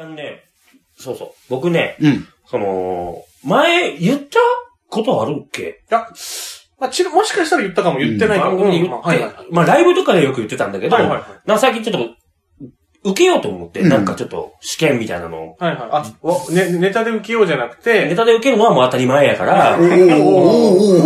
あのね、そうそう。僕ね、うん。その、前言ったことあるっけ？いや、まあ、ちろもしかしたら言ったかも言ってないかも。番組で言って、まあライブとかでよく言ってたんだけど、はいはいはいなんか最近ちょっと、受けようと思って、うんなんかちょっと試験みたいなのを、はいはい。あ、わね、ネタで受けようじゃなくネて、タで受けるのはもう当たり前やからお、ーおー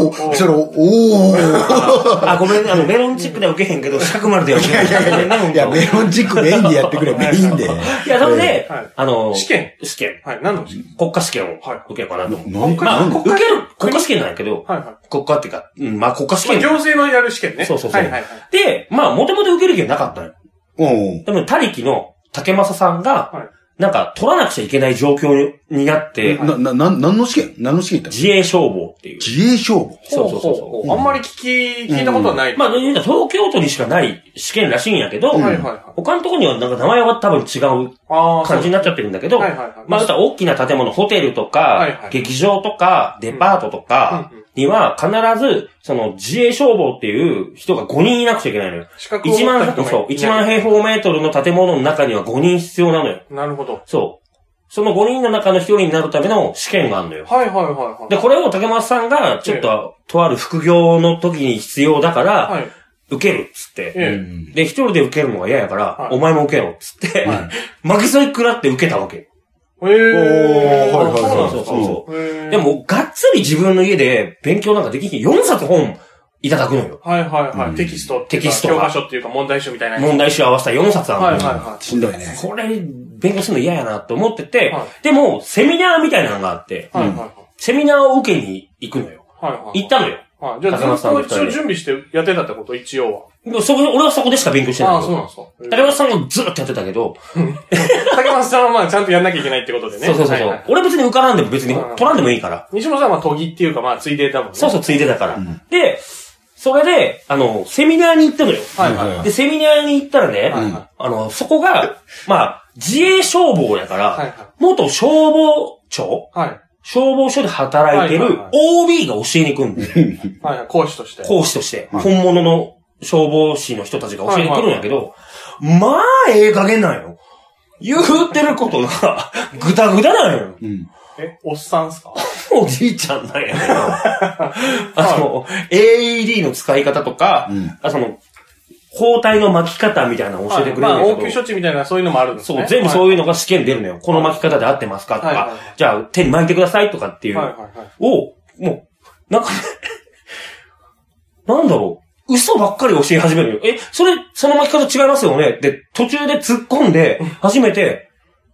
おーおーそれ、おー あ、ごめん、あの、メロンチックでは受けへんけど、四角丸では受けへん。いやいやメロンチックメインでやってくれ、メインで。いや、それで、はいあの、試験？試験。はい、何の試験？国家試験をはい受けようかなと思って。なんか、まあ、なんか、受ける、国家試験なんやけど、はいは国家っていうか、うん、まあ国家試い。まあ、験。行政のやる試験ね。そうそうそうはいはいはい。で、まあ、もともと受ける気はなかったのよ。おうでも、他力の竹正さんが、はいなんか、取らなくちゃいけない状況になって、な、な、な、何の試験？何の試験行ったの？自衛消防っていう。自衛消防？そうそうそうあんまり聞き、聞いたことはない。まあ、東京都にしかない試験らしいんやけど、はいはいはい。他のところにはなんか名前は多分違うああ、に感じになっちゃってるんだけど、はいはいはい。まあ、大きな建物、ホテルとか、劇場とか、デパートとかには必ず、その自衛消防っていう人が5人いなくちゃいけないのよ。資格を持1万、った人がそう、いない1万平方メートルの建物の中には5人必要なのよ。なるほど。そう。その5人の中の1人になるための試験があるのよ。はいはいはいはい。で、これを竹松さんが、ちょっと、とある副業の時に必要だから、はい。受けるっつって。えで、一人で受けるのが嫌やから、はいお前も受けろっつって、は負けそうに食らって受けたわけ。え。ええ。おーはいはいはいそうそうそうで、も、がっつり自分の家で勉強なんかできひん。4冊本いただくのよ。はいはいはうんい。テキスト。テキストが教科書っていうか問題集みたいな。問題集合わせた4冊あるのよ。はいはいはしんどいね。これ、勉強するの嫌やなと思ってて、はいでも、セミナーみたいなのがあって、い。はいはいはい。セミナーを受けに行くのよ。はいはい。行ったのよ。はい。じゃあずっと一応準備してやってたってこと？一応は。でもそこ、俺はそこでしか勉強してないああ。そうなんですか。竹松さんがずっとやってたけど、竹松さんはまあちゃんとやんなきゃいけないってことでね。そうそうそうは俺別に受からんでも別にうん取らんでもいいから。西本さんは研ぎっていうかまあついでだもんね。そうそう、ついでだから。んで、それで、あの、セミナーに行ったのよ。はいはいはい。で、セミナーに行ったらね、あの、そこが、まあ、自衛消防やから、元消防庁はい。消防署で働いてるはいはいはい OB が教えに来るんだよ。はいはい。講師として。講師として。はい本物の消防士の人たちが教えに来るんやけど、まあ、ええ加減なんよ。言うてることが、ぐだぐだなんよ。うん。え、おっさんっすか？おじいちゃんなんやけど、あの、AED の使い方とか、うんあその、包帯の巻き方みたいなのを教えてくれるんまあ、応やけど、急処置みたいなそういうのもあるんですね。そう、全部そういいうのが試験出るのよ。この巻き方で合ってますか？とかじゃあ手に巻いてくださいとかっていうはいはいはい。を、もう、なんかね、なんだろう。嘘ばっかり教え始めるよ。え、それ、その巻き方違いますよね？で、途中で突っ込んで、初めて、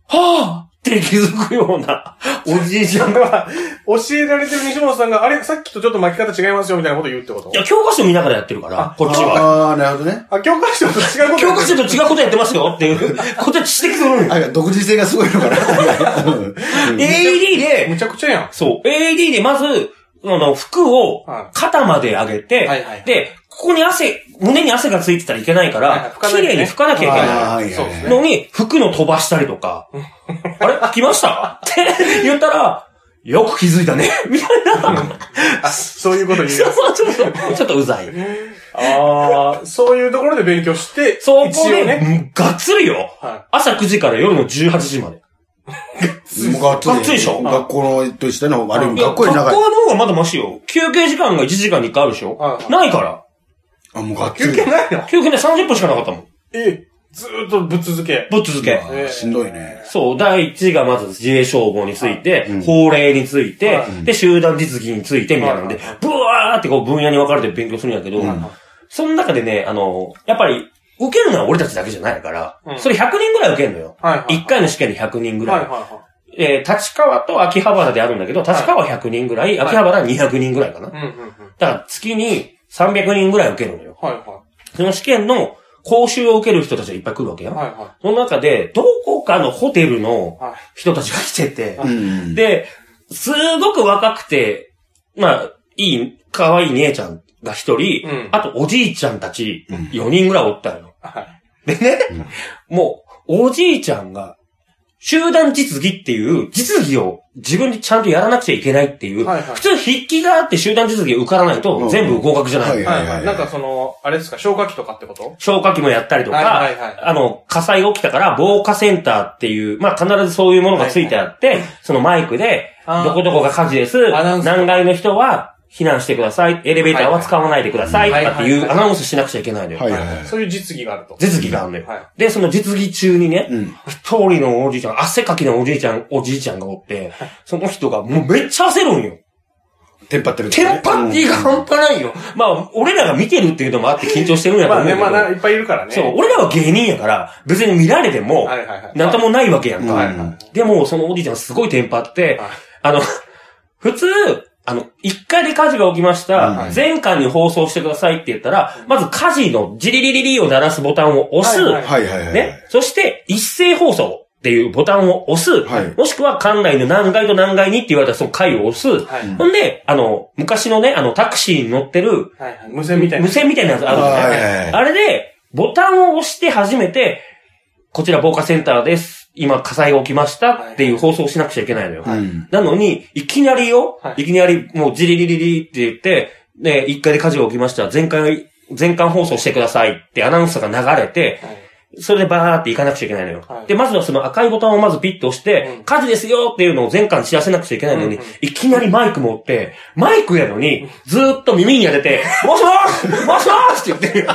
はぁって気づくような、おじいちゃんが。教えられてる西本さんが、あれ、さっきとちょっと巻き方違いますよみたいなこと言うってこと？いや、教科書見ながらやってるからあ、こっちは。ああ、なるほどね。あ、教科書と違うこと教科書と違うことやってますよっていう、こっちは指摘する。あ、独自性がすごいのかな。うん AED で、むちゃくちゃやん。そう、AED でまず、あの、服をはい肩まで上げて、はいはいで、ここに汗、胸に汗がついてたらいけないから、綺麗に拭かなきゃいけない。そうですねのに、服の飛ばしたりとか、あれ？拭きました？って言ったら、よく気づいたね。みたいな。あ、そういうこと言うそうやつ。そう、ちょっと、ちょっとうざい。ああ、そういうところで勉強して、そこ一応で、ね。がっつりよ。は朝9時から夜の18時まで。がっつりでしょ？学校のとしての、あれ、学校より長い。学校の方がまだマシよ。休憩時間が1時間に1回あるでしょ？ないから。あ、もうがっい。つり。休憩ないの？休憩で30分しかなかったもん。え、ずーっとぶっ続け。ぶっ続け。あーしんどいね。そう、第一がまず自衛消防について、うん法令について、はいで、集団実技について、みたいなのではいはい、ブワーってこう分野に分かれて勉強するんやけど、うんその中でね、あの、やっぱり、受けるのは俺たちだけじゃないから、うんそれ100人ぐらい受けるのよ。はいはい。1回の試験で100人ぐらい。はいはいはえー立川と秋葉原であるんだけど、立川は100人ぐらい、秋葉原は200人ぐらいかな。い。うんうんうん。だから月に300人ぐらい受けるのよ。はいはその試験の講習を受ける人たちがいっぱい来るわけい。よ。はいはその中で、どこかのホテルのい。はい。人たちが来てて、うん。で、すごく若くて、まあ、いい、可愛い姉ちゃんが一人、うんあとおじいちゃんたちうん4人ぐらいおったの。はい。でね、もう、おじいちゃんが集団実技っていう実技を自分でちゃんとやらなくちゃいけないっていう、はいはい。普通筆記があって集団実技受からないと全部合格じゃない。はいはいはい。なんかその、あれですか、消火器とかってこと？消火器もやったりとか、はいはいはい。あの、火災が起きたから防火センターっていう、まあ必ずそういうものがついてあって、そのマイクで、どこどこが火事です。何階の人は避難してください。エレベーターは使わないでください。とかっていうアナウンスしなくちゃいけないのよ。はいはいはい。そういう実技があると。実技があるのよ。はいで、その実技中にね、うん。一人のおじいちゃん、汗かきのおじいちゃん、おじいちゃんがおって、その人がもうめっちゃ焦るんよ。テンパってる。テンパってが半端ないよ。まあ、俺らが見てるっていうのもあって緊張してるんやとまあね、思うけど。まあな、いっぱいいるからね。そう、俺らは芸人やから、別に見られても、はいはいはい。なんともないわけやんか。はいはいでも、そのおじいちゃんすごいテンパって、はいあの、普通、あの、一回で火事が起きました、はい全館に放送してくださいって言ったら、まず火事のジリリリリを鳴らすボタンを押す。はいはいはい。ね。そして、一斉放送っていうボタンを押す。はいもしくは、館内の何階と何階にって言われたらその階を押す。はいほんで、あの、昔のね、あの、タクシーに乗ってる、はいはい。無線みたいな。無線みたいなやつあるのね。はいはいはいあれで、ボタンを押して初めて、こちら防火センターです。今火災が起きましたっていう放送をしなくちゃいけないのよ。うん。なのに、いきなりよ、はいい、きなりもうジリリリリって言って、で、一回で火事が起きました。全館、全館放送してくださいってアナウンスが流れて、はいそれでバーって行かなくちゃいけないのよ。はいで、まずはその赤いボタンをまずピッと押して、うん火事ですよっていうのを全館知らせなくちゃいけないのに、うんうんいきなりマイク持って、マイクやのに、ずーっと耳に当てて、もしもーしもしもーしって言って、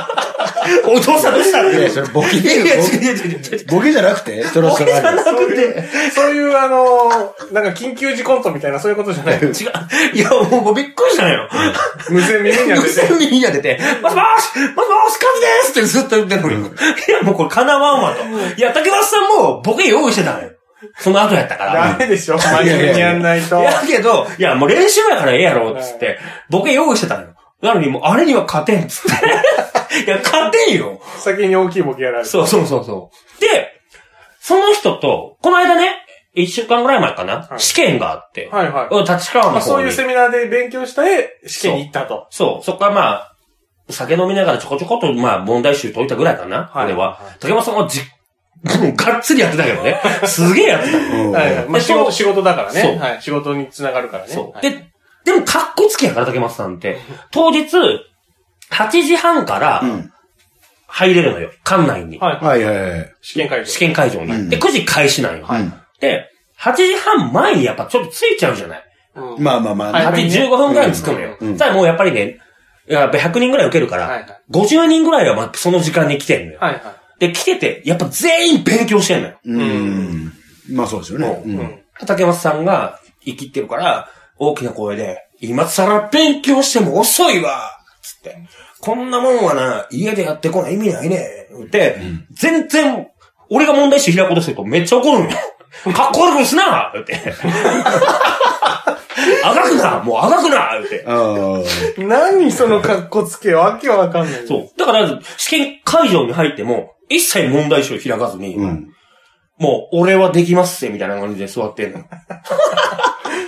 お父さんどうしたって。いや、それボケいやいや、違うボ違う違う違う。ボケじゃなくて？そろそろボケじゃなそういくてう、そういうあの、なんか緊急時コントみたいなそういうことじゃない。違う。いや、もうもうびっくりしたのよ。無線耳に当てて。耳に当てて、もしもーしもしもーし火事ですってずっと言ってんのに。いや、もうこれ叶わんわと。いや、竹松さんもボケ用意してたのよ。その後やったから。ダメでしょ真面目にやんないと。いやけど、いや、もう練習やからええやろ、つって。ボケ用意してたのよ。なのにもう、あれには勝てん、つって。いや、勝てんよ。先に大きいボケやられる。そうそうそうそう。で、その人と、この間ね、一週間ぐらい前かな、はい試験があって、はいはい。うん立川のまあ、方に。そういうセミナーで勉強した絵、試験に行ったと。そう、そっからまあ、酒飲みながらちょこちょこっと、まあ、問題集解いたぐらいかな、はい俺は。竹山さんはじ、も うがっつりやってたけどね。すげえやってた。うんはいはい。まあ、仕事、仕事だからそうね。はい。仕事につながるからね。そう。はいで、でも、かっこつきやから、竹松さんって。当日、8時半からうん。入れるのよ。館内に。はい。はいはいはい。試験会場。試験会場に。うんで、9時開始なんよ。うんで、8時半前にやっぱちょっと着いちゃうじゃない。うんまあまあまあ。はい8時15分ぐらいに着くのよ。うんただもうやっぱりね、やっぱ100人ぐらい受けるから、はいはい50人ぐらいはまあその時間に来てんのよ。はいはい。で、来てて、やっぱ全員勉強してんのよ。うん。まあそうですよね。う。うんん。竹松さんが生きってるから、大きな声で、今更勉強しても遅いわつって。こんなもんはな、家でやってこない意味ないね言って、全然、俺が問題集開こうとするとめっちゃ怒るんよ。かっこ悪くすな言って。あがくなもうあがくな言って。あ何その格好つけわけわかんない。そう。だから、試験会場に入っても、一切問題集開かずに、あ。うん。もう、俺はできますせ、みたいな感じで座ってんの。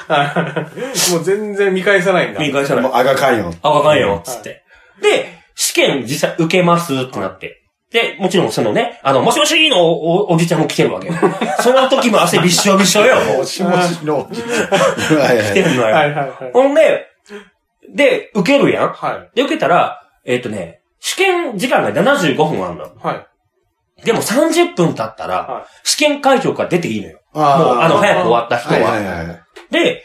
はいもう全然見返さないんだ。見返さないもう。あがかんよ。あ、わかんよ、つって。で、試験実際受けますってなって。で、もちろんそのね、あの、もしもしのおおおじちゃんも来てるわけよ。その時も汗びっしょびっしょよ、もしもしの。はいはい。来てるのよ。はいはいはい。ほんで、で、受けるやん。はい。で、受けたら、えっ、とね、試験時間が75分あるの。はい。でも30分経ったらは、試験会場から出ていいのよ。もう、あの、早く終わった人はいは。はいはい。で、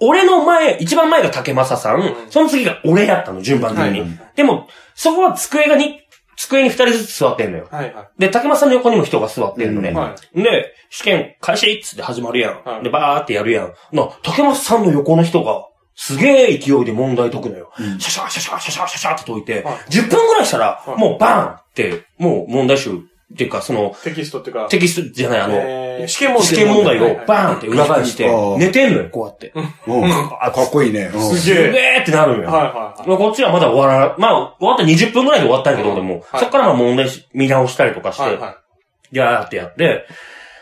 俺の前、一番前が竹正さん、んその次が俺やったの、順番的に。はいでも、そこは机がに、机に二人ずつ座ってんのよ。はいはで、竹正さんの横にも人が座ってんのね。い。はで、試験開始っつって始まるやん。はいで、バーってやるやん。な、竹松さんの横の人が、すげえ勢いで問題解くのよ。うんシャシャシャシャシャシャシャシャって解いて、はい10分ぐらいしたら、はいもうバーンって、もう問題集っていうか、その、い。テキストっていうか、テキストじゃない、あの、えー試験問題試験問題をはいはいバーンって裏返して寝てんのよ、こうやって。うん。あ、かっこいいね。うんすすげえ。げーってなるのよ。はいはいはい。まあこっちはまだ終わら、まあ、終わった20分ぐらいで終わったんやけど、俺も。はいそっからまあ問題し見直したりとかして、はいはやーってやって、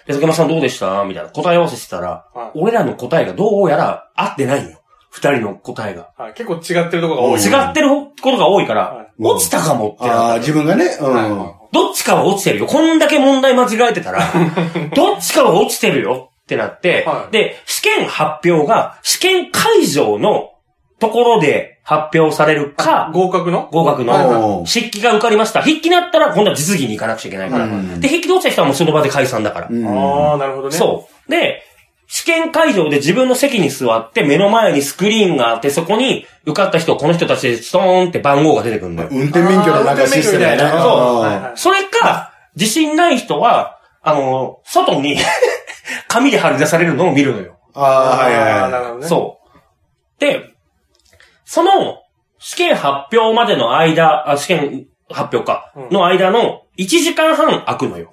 で、竹山さんどうでした？みたいな答え合わせしてたら、はい俺らの答えがどうやら合ってないんよ。二人の答えが。いはい。結構違ってるところが多い。違ってることが多いから、うん落ちたかもってああ、なった自分がね。うはいん。はどっちかは落ちてるよ。こんだけ問題間違えてたら、どっちかは落ちてるよってなって、はいで、試験発表が、試験会場のところで発表されるか、合格の？合格の、筆記が受かりました。筆記だったら今度は実技に行かなくちゃいけないから。うんで、筆記で落ちた人はもうその場で解散だから。うんああ、なるほどね。そう。で、試験会場で自分の席に座って、目の前にスクリーンがあって、そこに受かった人、この人たちでストーンって番号が出てくるんだよ。運転免許のなんかシステムやね。あー運転免許みたいなあーはいはいそれか、自信ない人は、あの、外に 紙で貼り出されるのを見るのよ。あー、はいはいなるほどね。そう。で、その、試験発表までの間、あ試験発表か、うんの間の1時間半空くのよ。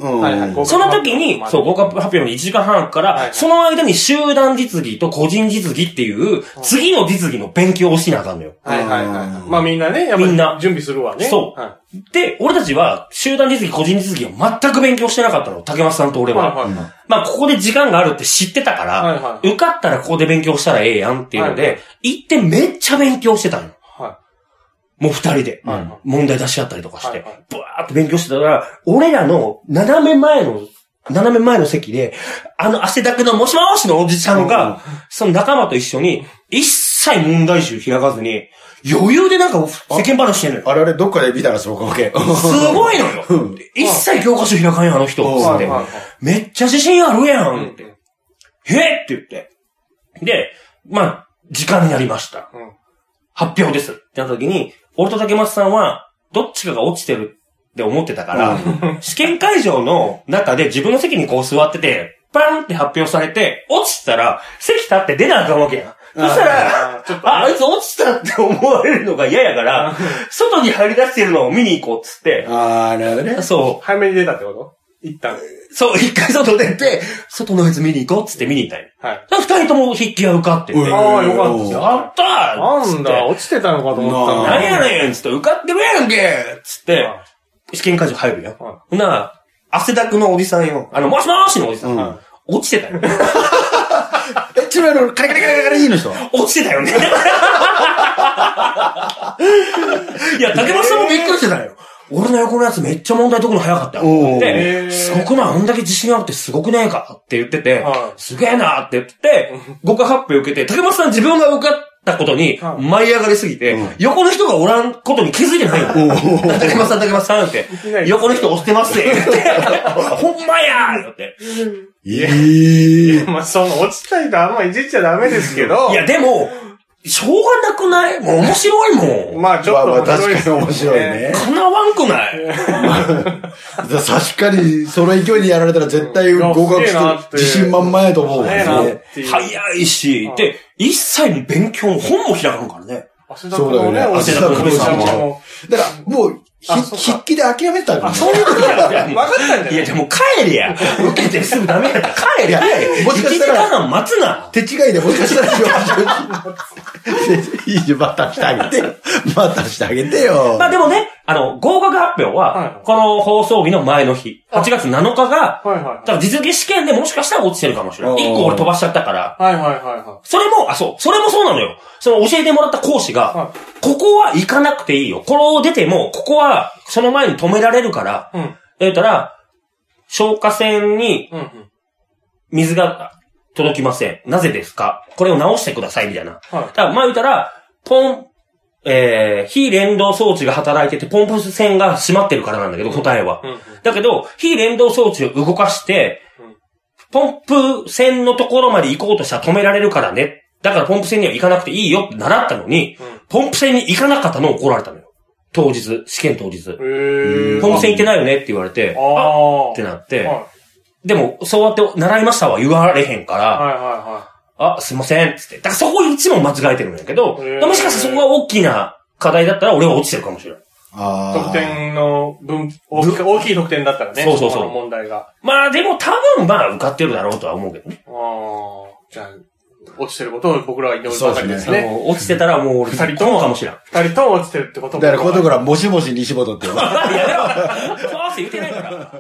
その時にま、あそう、合格発表まで1時間半から、その間に集団実技と個人実技っていう、次の実技の勉強をしなあかんのよ。はいはいはい。うんまあみんなね、やっぱりみんな準備するわね。そうはで、俺たちは、集団実技、個人実技を全く勉強してなかったの。竹松さんと俺い。は。はいはいはい。まあ、ここで時間があるって知ってたから、受かったらここで勉強したらええやんっていうので、行ってめっちゃ勉強してたの。はもう二人で。問題出し合ったりとかして、ブワーって勉強してたら、俺らの斜め前の、斜め前の席で、あの汗だくのもしもーしのおじちゃんが、その仲間と一緒に、一切問題集開かずに、余裕でなんか世間話してんのよ。あれあれ、どっかで見たらそうか、オッケー。すごいのよ。一切教科書開かんやん、あの人。うんつって。めっちゃ自信あるやんって。うんへえって言って。で、まあ、時間になりました。うん発表です。ってなった時に、俺と竹松さんは、どっちかが落ちてるって思ってたから、試験会場の中で自分の席にこう座ってて、パンって発表されて、落ちたら、席立って出なあかんわけやん。そしたら、あーちょっとあ、あいつ落ちたって思われるのが嫌やから、外に入り出してるのを見に行こうっつって、あー、なるほどね。そう、早めに出たってこと？一旦。そう、一回外出て、外のやつ見に行こうっつって見に行ったんよ。はい。二人とも筆記が受かってて、うんああ、よかったやよ。ったーなんだ、落ちてたのかと思った。何やねんっつって、受かってるやんけっつって、は試験会場入るやん。はほんなら、汗だくのおじさんよ。あの、もしもーしのおじさん。うん落ちてたよ。え、ちなみに、カリカリカリカリいいの人？落ちてたよね。いや、竹松さんもびっくりしてたよ。俺の横のやつめっちゃ問題解くの早かったよ。で、すごくないあんだけ自信あるってすごくねえかって言ってて、はいすげえなって言って、合格発表受けて、竹松さん自分が受かったことにはい舞い上がりすぎて、うん横の人がおらんことに気づいてないの。竹松さん、竹松さんって横の人押してますって言って、ほんまやーって。ええ。まあ、その、落ちた人あんまいじっちゃダメですけど。いや、でも、しょうがなくない？もう面白いもん。まあ、ちょっとまあまあ面白いです確かに面白いね。かなわんくない？確かに、その勢いでやられたら絶対合格してて、自信満々やと思うね。早いしは、い。で、一切勉強も本も開かんからね。そうだよね。汗だくのさんも。だから、もう、筆記で諦めたんだあ、そういうこといや 分かったんじゃないいや、でも帰れや。受けてすぐダメやったら帰れ。いやもしかしたら1時間半待つな。手違いでもしかしたら いいよ、またしてあげてよ。またしてあげてよ。まあでもね、あの、合格発表はこの放送日の前の日、8月7日が、はいはいだから実技試験でもしかしたら落ちてるかもしれない。おー1個俺飛ばしちゃったから。はいはいはいはそれも、あ、そう、それもそうなのよ。その教えてもらった講師が、はここは行かなくていいよ。これを出ても、ここはその前に止められるから、い。うん。言ったら、消火栓に。水が届きません。なぜですか？これを直してください、みたいな。はい。だから、まあ言ったら、ポン、えー、非連動装置が働いてて、ポンプ線が閉まってるからなんだけど、答えは。うんうん。だけど、非連動装置を動かしてうん、ポンプ線のところまで行こうとしたら止められるからね。だからポンプ線には行かなくていいよって習ったのに、うんポンプ線に行かなかったのを怒られたのよ。当日、試験当日。ポンプ線行ってないよねって言われて、あ。ってなって、はいでも、そうやって習いましたは言われへんから、はいはあ、すいません、つって。だからそこ一問間違えてるんやけど、もしかしたらそこが大きな課題だったら俺は落ちてるかもしれない。あーい。得点の分、大き大きい得点だったらね。そうそうそうこの問題が。まあでも多分まあ受かってるだろうとは思うけどね。ああ。じゃあ、落ちてることを僕らは祈るばかりですあね。の落ちてたらもう俺二人ともかもしれん。二人とも落ちてるってことも。だから、このところは、もしもし西本って呼ばれて いや、でも、そうって言ってないから。